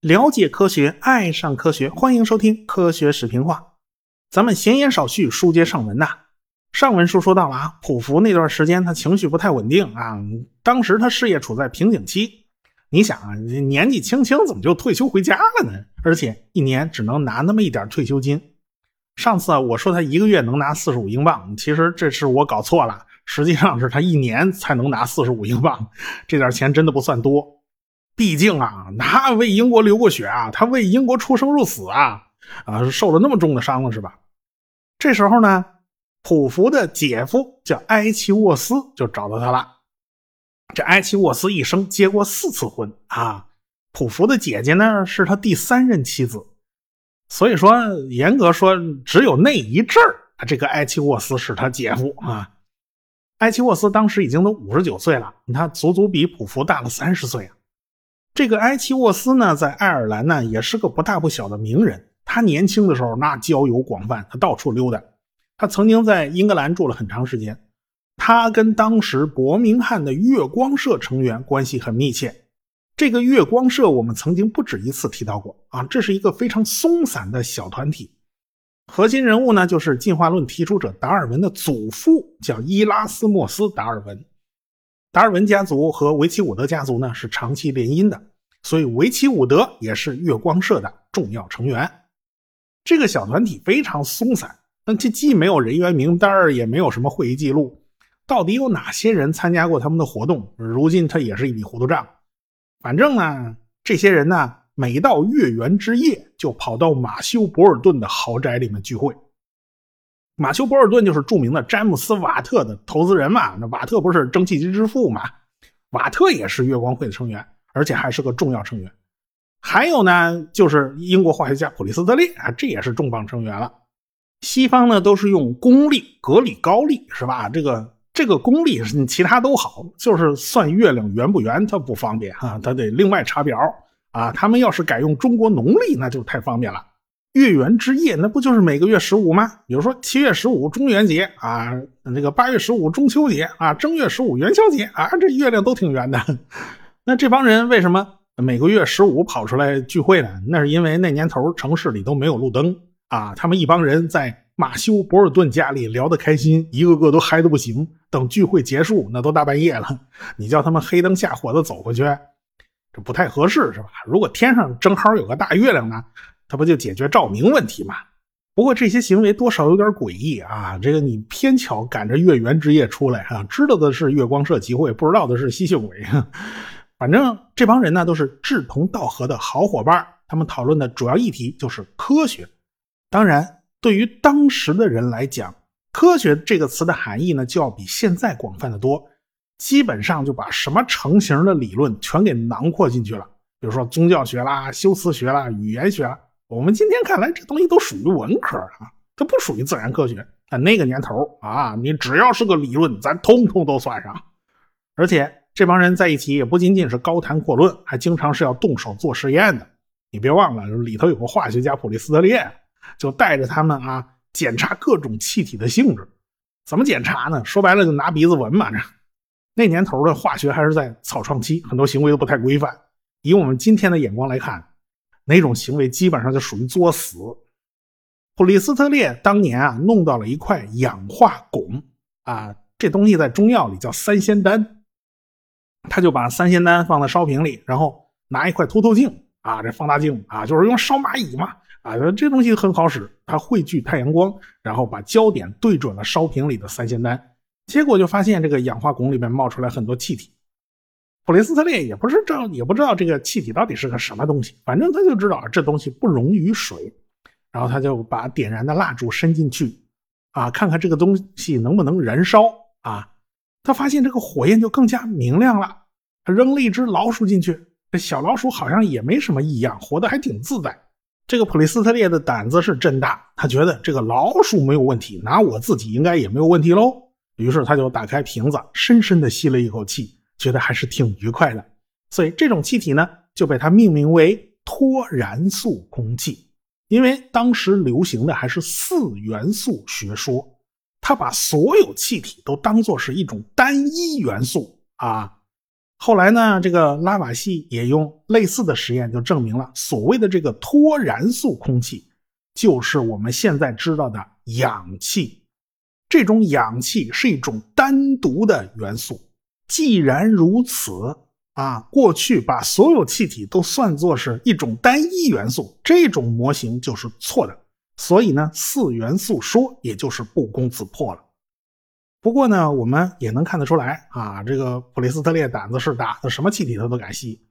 了解科学，爱上科学，欢迎收听《科学史评话》。咱们闲言少叙，书接上文呐。上文书说到了啊，普福那段时间他情绪不太稳定啊，当时他事业处在瓶颈期。你想啊，年纪轻轻怎么就退休回家了呢？而且一年只能拿那么一点退休金。上次啊，我说他一个月能拿四十五英镑，其实这是我搞错了，实际上是他一年才能拿四十五英镑，这点钱真的不算多。毕竟啊，他为英国流过血啊，他为英国出生入死啊，啊，受了那么重的伤了是吧？这时候呢，普福的姐夫叫埃奇沃斯就找到他了。这埃奇沃斯一生结过四次婚啊，普福的姐姐呢是他第三任妻子，所以说严格说只有那一阵儿，这个埃奇沃斯是他姐夫啊。埃奇沃斯当时已经都五十九岁了，他足足比普福大了三十岁啊。这个埃奇沃斯呢，在爱尔兰呢，也是个不大不小的名人。他年轻的时候那交友广泛，他到处溜达。他曾经在英格兰住了很长时间。他跟当时伯明翰的月光社成员关系很密切。这个月光社我们曾经不止一次提到过啊，这是一个非常松散的小团体。核心人物呢，就是进化论提出者达尔文的祖父，叫伊拉斯莫斯·达尔文。达尔文家族和维奇伍德家族呢是长期联姻的，所以维奇伍德也是月光社的重要成员。这个小团体非常松散，那这既没有人员名单也没有什么会议记录，到底有哪些人参加过他们的活动？如今他也是一笔糊涂账。反正呢，这些人呢，每到月圆之夜就跑到马修博尔顿的豪宅里面聚会。马修·博尔顿就是著名的詹姆斯·瓦特的投资人嘛。那瓦特不是蒸汽机之父嘛？瓦特也是月光会的成员，而且还是个重要成员。还有呢，就是英国化学家普利斯特列啊，这也是重磅成员了。西方呢都是用公历、格里高历，是吧？这个这个公历其他都好，就是算月亮圆不圆，它不方便哈，它得另外查表啊。他们要是改用中国农历，那就太方便了。月圆之夜，那不就是每个月十五吗？比如说七月十五中元节啊，那个八月十五中秋节啊，正月十五元宵节啊，这月亮都挺圆的。那这帮人为什么每个月十五跑出来聚会呢？那是因为那年头城市里都没有路灯啊，他们一帮人在马修·博尔顿家里聊得开心，一个个都嗨得不行。等聚会结束，那都大半夜了，你叫他们黑灯瞎火的走回去，这不太合适，是吧？如果天上正好有个大月亮呢？它不就解决照明问题吗？不过这些行为多少有点诡异啊！这个你偏巧赶着月圆之夜出来啊，知道的是月光社集会，不知道的是吸血鬼。反正这帮人呢都是志同道合的好伙伴，他们讨论的主要议题就是科学。当然，对于当时的人来讲，科学这个词的含义呢就要比现在广泛的多，基本上就把什么成型的理论全给囊括进去了，比如说宗教学啦、修辞学啦、语言学啦。我们今天看来，这东西都属于文科啊，它不属于自然科学。但那个年头啊，你只要是个理论，咱通通都算上。而且这帮人在一起也不仅仅是高谈阔论，还经常是要动手做实验的。你别忘了，里头有个化学家普利斯特列，就带着他们啊，检查各种气体的性质。怎么检查呢？说白了，就拿鼻子闻嘛。这那年头的化学还是在草创期，很多行为都不太规范。以我们今天的眼光来看。哪种行为基本上就属于作死。普利斯特列当年啊，弄到了一块氧化汞啊，这东西在中药里叫三仙丹。他就把三仙丹放在烧瓶里，然后拿一块凸透镜啊，这放大镜啊，就是用烧蚂蚁嘛啊，这东西很好使，它汇聚太阳光，然后把焦点对准了烧瓶里的三仙丹，结果就发现这个氧化汞里面冒出来很多气体。普雷斯特列也不是知道，也不知道这个气体到底是个什么东西，反正他就知道这东西不溶于水，然后他就把点燃的蜡烛伸进去，啊，看看这个东西能不能燃烧啊。他发现这个火焰就更加明亮了。他扔了一只老鼠进去，这小老鼠好像也没什么异样，活得还挺自在。这个普雷斯特列的胆子是真大，他觉得这个老鼠没有问题，拿我自己应该也没有问题喽。于是他就打开瓶子，深深的吸了一口气。觉得还是挺愉快的，所以这种气体呢就被它命名为脱燃素空气。因为当时流行的还是四元素学说，他把所有气体都当作是一种单一元素啊。后来呢，这个拉瓦锡也用类似的实验就证明了，所谓的这个脱燃素空气，就是我们现在知道的氧气。这种氧气是一种单独的元素。既然如此啊，过去把所有气体都算作是一种单一元素，这种模型就是错的。所以呢，四元素说也就是不攻自破了。不过呢，我们也能看得出来啊，这个普雷斯特列胆子是大，他什么气体他都敢吸。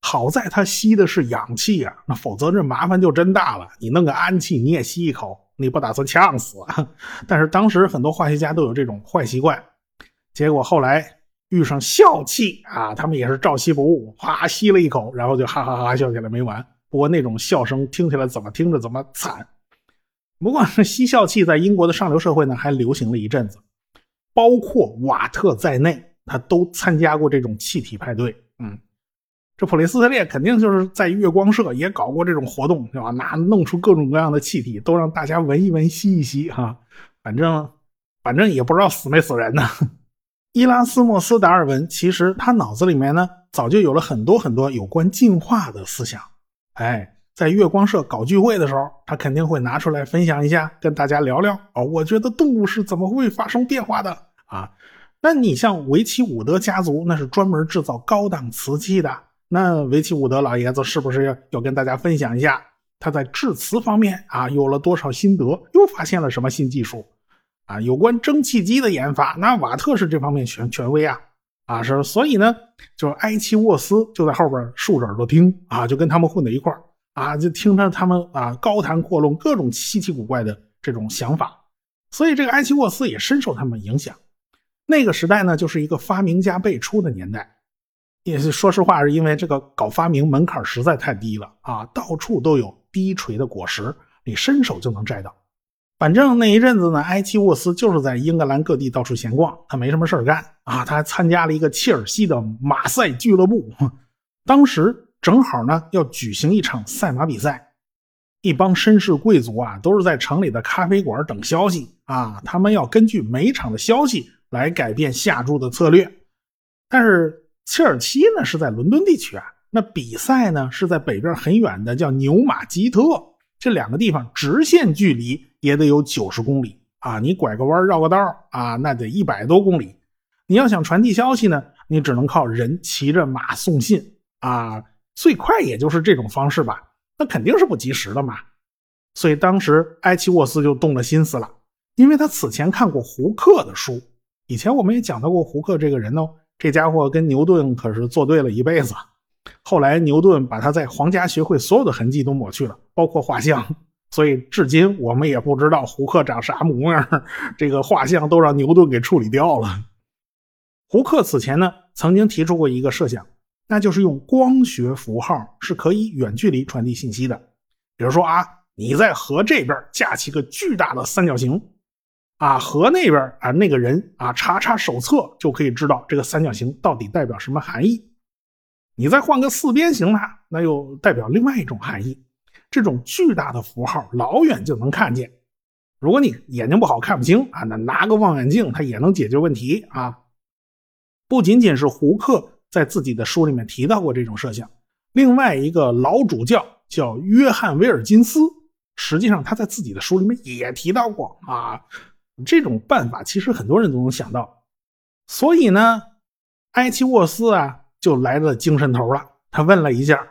好在他吸的是氧气啊，那否则这麻烦就真大了。你弄个氨气你也吸一口，你不打算呛死？啊 但是当时很多化学家都有这种坏习惯，结果后来遇上笑气啊，他们也是照吸不误，哗吸了一口，然后就哈哈哈笑起来没完。不过那种笑声听起来怎么听着怎么惨。不过吸笑气在英国的上流社会呢还流行了一阵子。包括瓦特在内，他都参加过这种气体派对。嗯，这普雷斯特列肯定就是在月光社也搞过这种活动，对吧？那弄出各种各样的气体，都让大家闻一闻、吸一吸，哈，反正反正也不知道死没死人呢。伊拉斯莫斯·达尔文其实他脑子里面呢，早就有了很多很多有关进化的思想。哎，在月光社搞聚会的时候，他肯定会拿出来分享一下，跟大家聊聊。哦，我觉得动物是怎么会发生变化的。啊，那你像维奇伍德家族，那是专门制造高档瓷器的。那维奇伍德老爷子是不是要要跟大家分享一下他在致辞方面啊有了多少心得，又发现了什么新技术？啊，有关蒸汽机的研发，那瓦特是这方面权权威啊。啊，是，所以呢，就是埃奇沃斯就在后边竖着耳朵听啊，就跟他们混在一块啊，就听着他们啊高谈阔论各种稀奇古怪的这种想法。所以这个埃奇沃斯也深受他们影响。那个时代呢，就是一个发明家辈出的年代，也是说实话，是因为这个搞发明门槛实在太低了啊，到处都有低垂的果实，你伸手就能摘到。反正那一阵子呢，埃奇沃斯就是在英格兰各地到处闲逛，他没什么事干啊，他还参加了一个切尔西的马赛俱乐部，当时正好呢要举行一场赛马比赛，一帮绅士贵族啊都是在城里的咖啡馆等消息啊，他们要根据每场的消息。来改变下注的策略，但是切尔西呢是在伦敦地区啊，那比赛呢是在北边很远的叫牛马基特，这两个地方直线距离也得有九十公里啊，你拐个弯绕个道啊，那得一百多公里。你要想传递消息呢，你只能靠人骑着马送信啊，最快也就是这种方式吧，那肯定是不及时的嘛。所以当时埃奇沃斯就动了心思了，因为他此前看过胡克的书。以前我们也讲到过胡克这个人哦，这家伙跟牛顿可是作对了一辈子。后来牛顿把他在皇家学会所有的痕迹都抹去了，包括画像，所以至今我们也不知道胡克长啥模样。这个画像都让牛顿给处理掉了。胡克此前呢，曾经提出过一个设想，那就是用光学符号是可以远距离传递信息的。比如说啊，你在河这边架起个巨大的三角形。啊，河那边啊，那个人啊，查查手册就可以知道这个三角形到底代表什么含义。你再换个四边形呢，那又代表另外一种含义。这种巨大的符号老远就能看见。如果你眼睛不好看不清啊，那拿个望远镜它也能解决问题啊。不仅仅是胡克在自己的书里面提到过这种设想，另外一个老主教叫约翰威尔金斯，实际上他在自己的书里面也提到过啊。这种办法其实很多人都能想到，所以呢，埃奇沃斯啊就来了精神头了。他问了一下，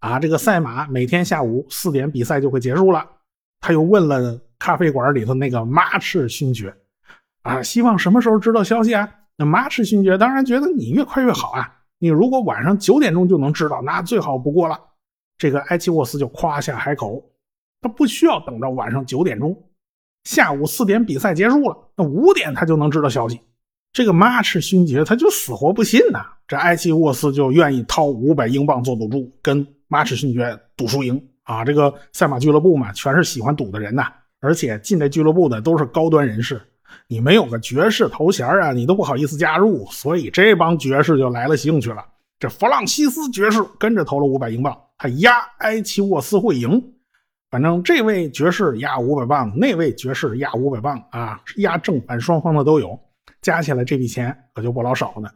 啊，这个赛马每天下午四点比赛就会结束了。他又问了咖啡馆里头那个马赤勋爵，啊，希望什么时候知道消息啊？那马赤勋爵当然觉得你越快越好啊。你如果晚上九点钟就能知道，那最好不过了。这个埃奇沃斯就夸下海口，他不需要等到晚上九点钟。下午四点比赛结束了，那五点他就能知道消息。这个马赤勋爵他就死活不信呐。这埃奇沃斯就愿意掏五百英镑做赌注，跟马赤勋爵赌输赢啊。这个赛马俱乐部嘛，全是喜欢赌的人呐，而且进这俱乐部的都是高端人士。你没有个爵士头衔啊，你都不好意思加入。所以这帮爵士就来了兴趣了。这弗朗西斯爵士跟着投了五百英镑，他压埃奇沃斯会赢。反正这位爵士压五百磅，那位爵士压五百磅啊，压正反双方的都有，加起来这笔钱可就不老少呢。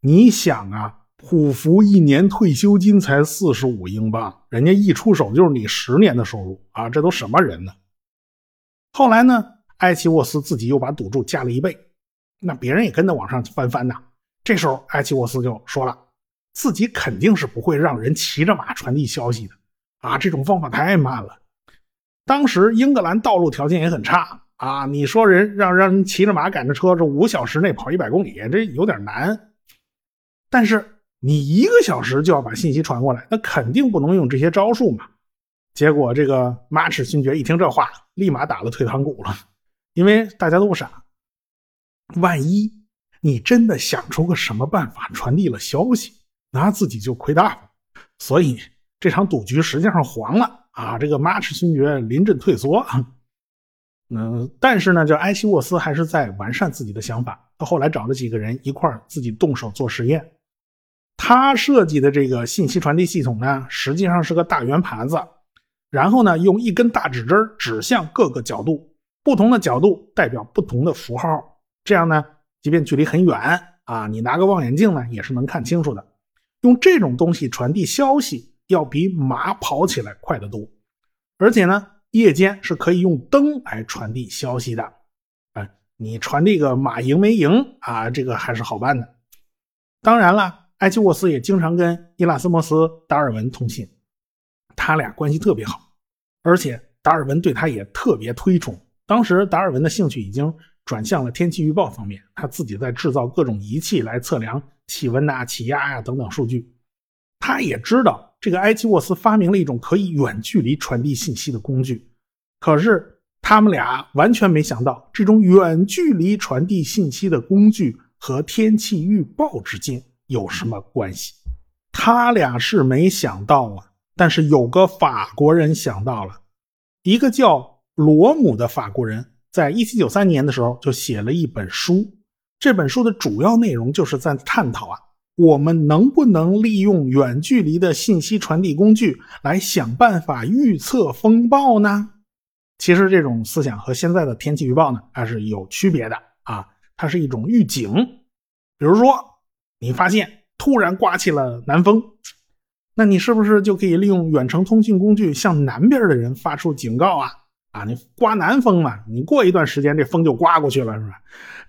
你想啊，普福一年退休金才四十五英镑，人家一出手就是你十年的收入啊，这都什么人呢？后来呢，埃奇沃斯自己又把赌注加了一倍，那别人也跟着往上翻番呐。这时候，埃奇沃斯就说了，自己肯定是不会让人骑着马传递消息的啊，这种方法太慢了。当时英格兰道路条件也很差啊，你说人让让人骑着马赶着车，这五小时内跑一百公里，这有点难。但是你一个小时就要把信息传过来，那肯定不能用这些招数嘛。结果这个马齿勋爵一听这话，立马打了退堂鼓了，因为大家都不傻，万一你真的想出个什么办法传递了消息，那自己就亏大了。所以这场赌局实际上黄了啊！这个马齿勋爵临阵退缩。嗯，但是呢，这埃奇沃斯还是在完善自己的想法。他后来找了几个人一块自己动手做实验。他设计的这个信息传递系统呢，实际上是个大圆盘子，然后呢，用一根大指针指向各个角度，不同的角度代表不同的符号，这样呢，即便距离很远啊，你拿个望远镜呢，也是能看清楚的。用这种东西传递消息，要比马跑起来快得多，而且呢，夜间是可以用灯来传递消息的。哎，你传递个马赢没赢啊，这个还是好办的。当然了。埃奇沃斯也经常跟伊拉斯莫斯·达尔文通信，他俩关系特别好，而且达尔文对他也特别推崇。当时达尔文的兴趣已经转向了天气预报方面，他自己在制造各种仪器来测量气温呐、气压呀等等数据。他也知道这个埃奇沃斯发明了一种可以远距离传递信息的工具，可是他们俩完全没想到，这种远距离传递信息的工具和天气预报之间。有什么关系？他俩是没想到啊，但是有个法国人想到了，一个叫罗姆的法国人，在一七九三年的时候就写了一本书。这本书的主要内容就是在探讨啊，我们能不能利用远距离的信息传递工具来想办法预测风暴呢？其实这种思想和现在的天气预报呢还是有区别的啊，它是一种预警，比如说。你发现突然刮起了南风，那你是不是就可以利用远程通讯工具向南边的人发出警告啊？啊，你刮南风嘛，你过一段时间这风就刮过去了，是吧？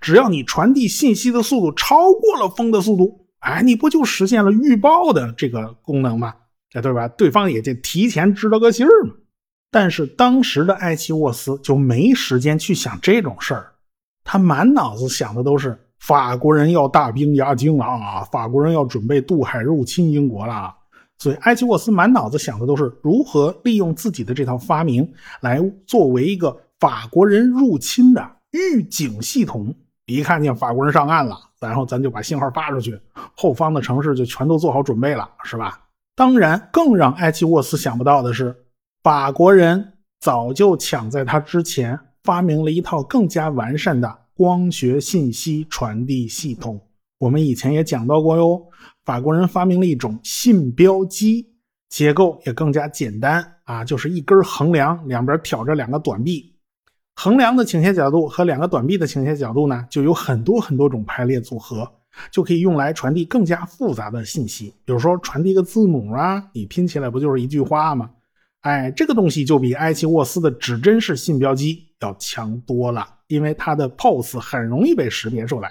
只要你传递信息的速度超过了风的速度，哎，你不就实现了预报的这个功能吗？哎，对吧？对方也就提前知道个信儿嘛。但是当时的艾奇沃斯就没时间去想这种事儿，他满脑子想的都是。法国人要大兵压境了啊！法国人要准备渡海入侵英国了，所以埃奇沃斯满脑子想的都是如何利用自己的这套发明来作为一个法国人入侵的预警系统。一看见法国人上岸了，然后咱就把信号发出去，后方的城市就全都做好准备了，是吧？当然，更让埃奇沃斯想不到的是，法国人早就抢在他之前发明了一套更加完善的。光学信息传递系统，我们以前也讲到过哟。法国人发明了一种信标机，结构也更加简单啊，就是一根横梁，两边挑着两个短臂，横梁的倾斜角度和两个短臂的倾斜角度呢，就有很多很多种排列组合，就可以用来传递更加复杂的信息。比如说传递个字母啊，你拼起来不就是一句话吗？哎，这个东西就比埃奇沃斯的指针式信标机要强多了。因为它的 pose 很容易被识别出来，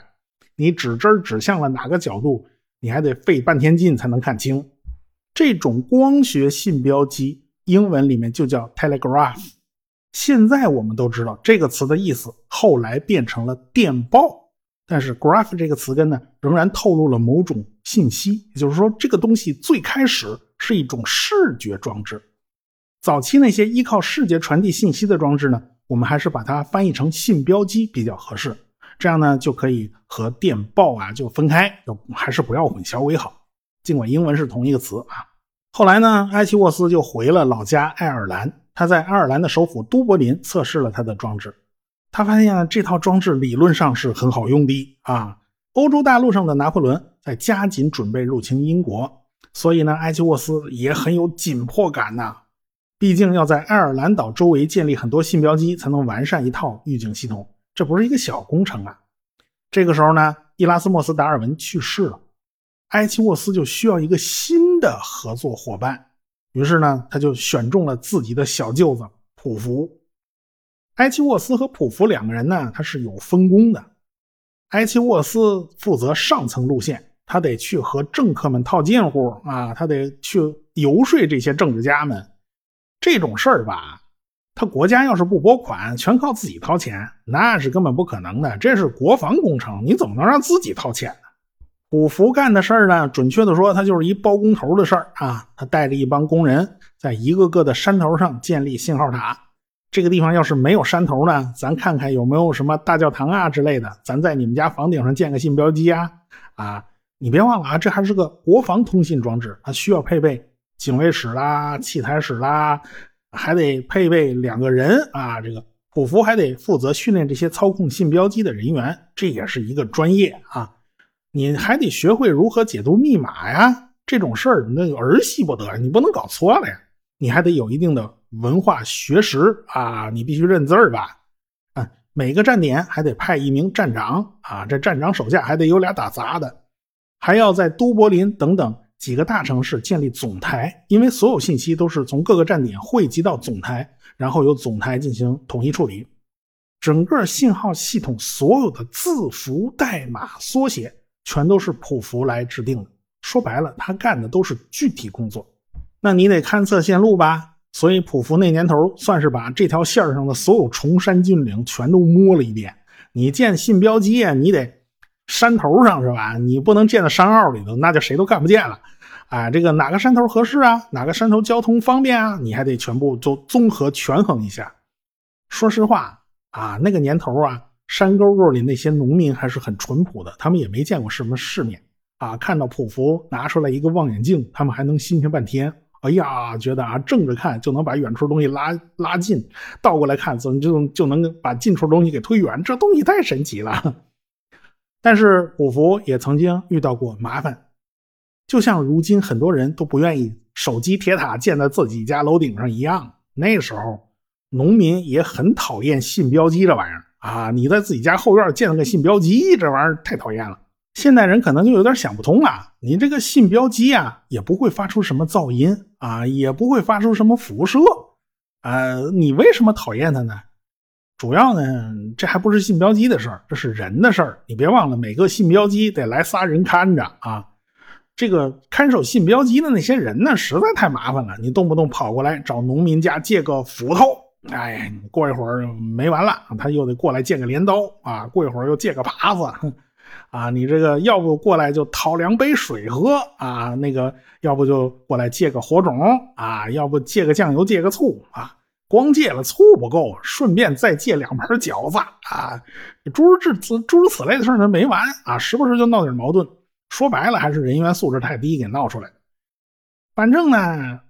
你指针指向了哪个角度，你还得费半天劲才能看清。这种光学信标机，英文里面就叫 telegraph。现在我们都知道这个词的意思，后来变成了电报。但是 graph 这个词根呢，仍然透露了某种信息，也就是说，这个东西最开始是一种视觉装置。早期那些依靠视觉传递信息的装置呢？我们还是把它翻译成信标机比较合适，这样呢就可以和电报啊就分开，就还是不要混淆为好。尽管英文是同一个词啊。后来呢，埃奇沃斯就回了老家爱尔兰，他在爱尔兰的首府都柏林测试了他的装置，他发现这套装置理论上是很好用的啊。欧洲大陆上的拿破仑在加紧准备入侵英国，所以呢，埃奇沃斯也很有紧迫感呐。毕竟要在爱尔兰岛周围建立很多信标机，才能完善一套预警系统，这不是一个小工程啊。这个时候呢，伊拉斯莫斯·达尔文去世了，埃奇沃斯就需要一个新的合作伙伴，于是呢，他就选中了自己的小舅子普福。埃奇沃斯和普福两个人呢，他是有分工的。埃奇沃斯负责上层路线，他得去和政客们套近乎啊，他得去游说这些政治家们。这种事儿吧，他国家要是不拨款，全靠自己掏钱，那是根本不可能的。这是国防工程，你怎么能让自己掏钱呢？普福干的事儿呢，准确的说，他就是一包工头的事儿啊。他带着一帮工人，在一个个的山头上建立信号塔。这个地方要是没有山头呢，咱看看有没有什么大教堂啊之类的，咱在你们家房顶上建个信标机啊！啊，你别忘了啊，这还是个国防通信装置，它需要配备警卫室啦、器材室啦，还得配备两个人啊。这个普福还得负责训练这些操控信标机的人员，这也是一个专业啊。你还得学会如何解读密码呀，这种事儿那儿戏不得，你不能搞错了呀。你还得有一定的。文化学识啊，你必须认字儿吧？啊，每个站点还得派一名站长啊，这站长手下还得有俩打杂的，还要在都柏林等等几个大城市建立总台，因为所有信息都是从各个站点汇集到总台，然后由总台进行统一处理。整个信号系统所有的字符代码缩写，全都是普福来制定的。说白了，他干的都是具体工作。那你得勘测线路吧？所以普福那年头算是把这条线上的所有崇山峻岭全都摸了一遍。你建信标机啊，你得山头上是吧？你不能建在山坳里头，那就谁都看不见了。啊，这个哪个山头合适啊？哪个山头交通方便啊？你还得全部都综合权衡一下。说实话啊，那个年头啊，山沟沟里那些农民还是很淳朴的，他们也没见过什么世面啊。看到普福拿出来一个望远镜，他们还能新鲜半天。哎呀，觉得啊，正着看就能把远处东西拉拉近，倒过来看怎么就就能把近处东西给推远，这东西太神奇了。但是普福也曾经遇到过麻烦，就像如今很多人都不愿意手机铁塔建在自己家楼顶上一样。那时候农民也很讨厌信标机这玩意儿啊！你在自己家后院建了个信标机，这玩意儿太讨厌了。现代人可能就有点想不通了，你这个信标机啊，也不会发出什么噪音啊，也不会发出什么辐射，呃，你为什么讨厌它呢？主要呢，这还不是信标机的事儿，这是人的事儿。你别忘了，每个信标机得来仨人看着啊。这个看守信标机的那些人呢，实在太麻烦了，你动不动跑过来找农民家借个斧头，哎，过一会儿没完了，他又得过来借个镰刀啊，过一会儿又借个耙子。啊，你这个要不过来就讨两杯水喝啊，那个要不就过来借个火种啊，要不借个酱油，借个醋啊，光借了醋不够，顺便再借两盘饺子啊，诸如此诸如此类的事呢没完啊，时不时就闹点矛盾。说白了，还是人员素质太低给闹出来的。反正呢，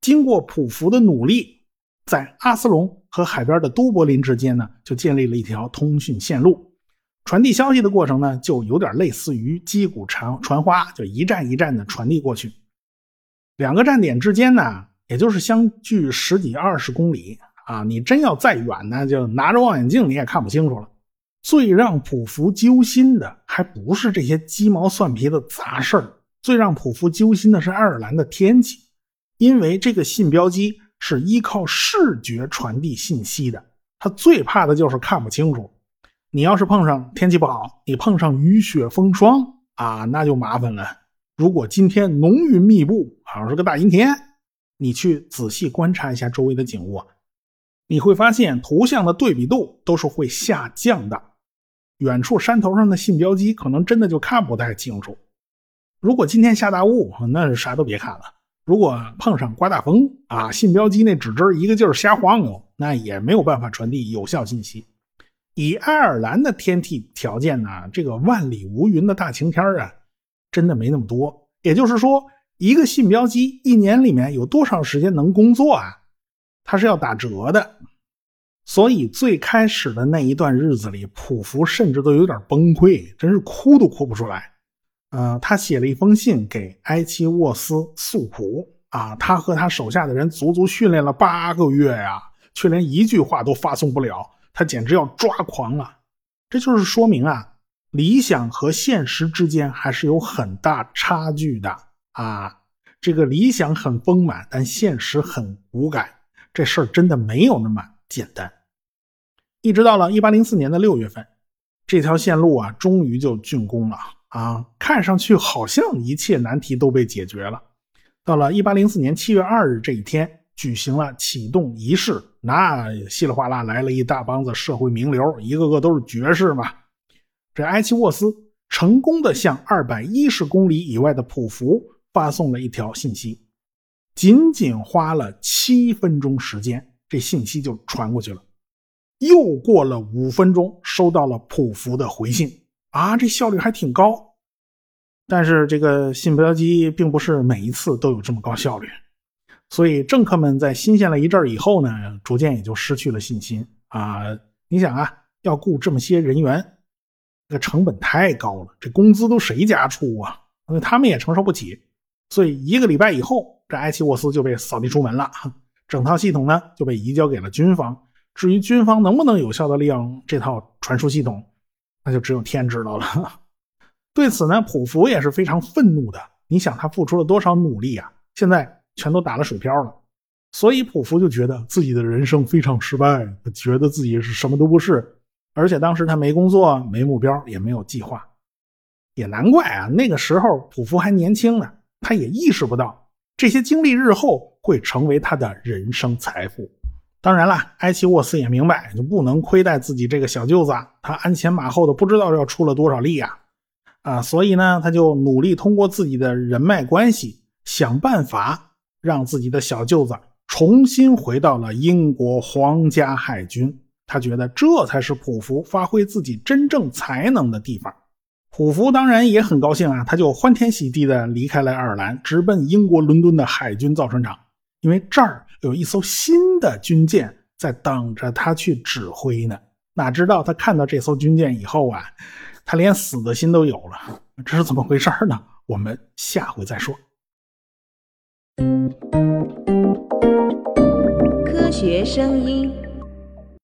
经过普福的努力，在阿斯隆和海边的都柏林之间呢，就建立了一条通讯线路。传递消息的过程呢，就有点类似于击鼓传传花，就一站一站的传递过去。两个站点之间呢，也就是相距十几二十公里啊。你真要再远呢，就拿着望远镜你也看不清楚了。最让普福揪心的，还不是这些鸡毛蒜皮的杂事儿，最让普福揪心的是爱尔兰的天气，因为这个信标机是依靠视觉传递信息的，他最怕的就是看不清楚。你要是碰上天气不好，你碰上雨雪风霜啊，那就麻烦了。如果今天浓云密布，好像是个大阴天，你去仔细观察一下周围的景物，你会发现图像的对比度都是会下降的。远处山头上的信标机可能真的就看不太清楚。如果今天下大雾，那是啥都别看了。如果碰上刮大风啊，信标机那纸针一个劲儿瞎晃悠，那也没有办法传递有效信息。以爱尔兰的天气条件呢，这个万里无云的大晴天啊，真的没那么多。也就是说，一个信标机一年里面有多少时间能工作啊？它是要打折的。所以最开始的那一段日子里，普福甚至都有点崩溃，真是哭都哭不出来。嗯，他写了一封信给埃奇沃斯诉苦啊，他和他手下的人足足训练了八个月呀，却连一句话都发送不了，他简直要抓狂了。这就是说明啊，理想和现实之间还是有很大差距的啊。这个理想很丰满，但现实很骨感，这事儿真的没有那么简单。一直到了一八零四年的六月份，这条线路啊，终于就竣工了啊，看上去好像一切难题都被解决了。到了一八零四年七月二日这一天，举行了启动仪式。那稀里哗啦来了一大帮子社会名流，一个个都是爵士嘛。这埃奇沃斯成功的向二百一十公里以外的普福发送了一条信息，仅仅花了七分钟时间，这信息就传过去了。又过了五分钟，收到了普福的回信啊，这效率还挺高。但是这个信标机并不是每一次都有这么高效率，所以政客们在新鲜了一阵以后呢，逐渐也就失去了信心啊！你想啊，要雇这么些人员，这成本太高了，这工资都谁家出啊？他们也承受不起。所以一个礼拜以后，这埃奇沃斯就被扫地出门了，整套系统呢就被移交给了军方。至于军方能不能有效的利用这套传输系统，那就只有天知道了。对此呢，普福也是非常愤怒的。你想他付出了多少努力啊，现在全都打了水漂了。所以普福就觉得自己的人生非常失败，觉得自己是什么都不是。而且当时他没工作、没目标、也没有计划。也难怪啊，那个时候普福还年轻呢，他也意识不到这些经历日后会成为他的人生财富。当然了，埃奇沃斯也明白，就不能亏待自己这个小舅子，他鞍前马后的，不知道要出了多少力呀。啊，所以呢，他就努力通过自己的人脉关系，想办法让自己的小舅子重新回到了英国皇家海军。他觉得这才是普福发挥自己真正才能的地方。普福当然也很高兴啊，他就欢天喜地的离开了爱尔兰，直奔英国伦敦的海军造船厂，因为这儿有一艘新的军舰在等着他去指挥呢。哪知道他看到这艘军舰以后啊。他连死的心都有了，这是怎么回事呢？我们下回再说。科学声音。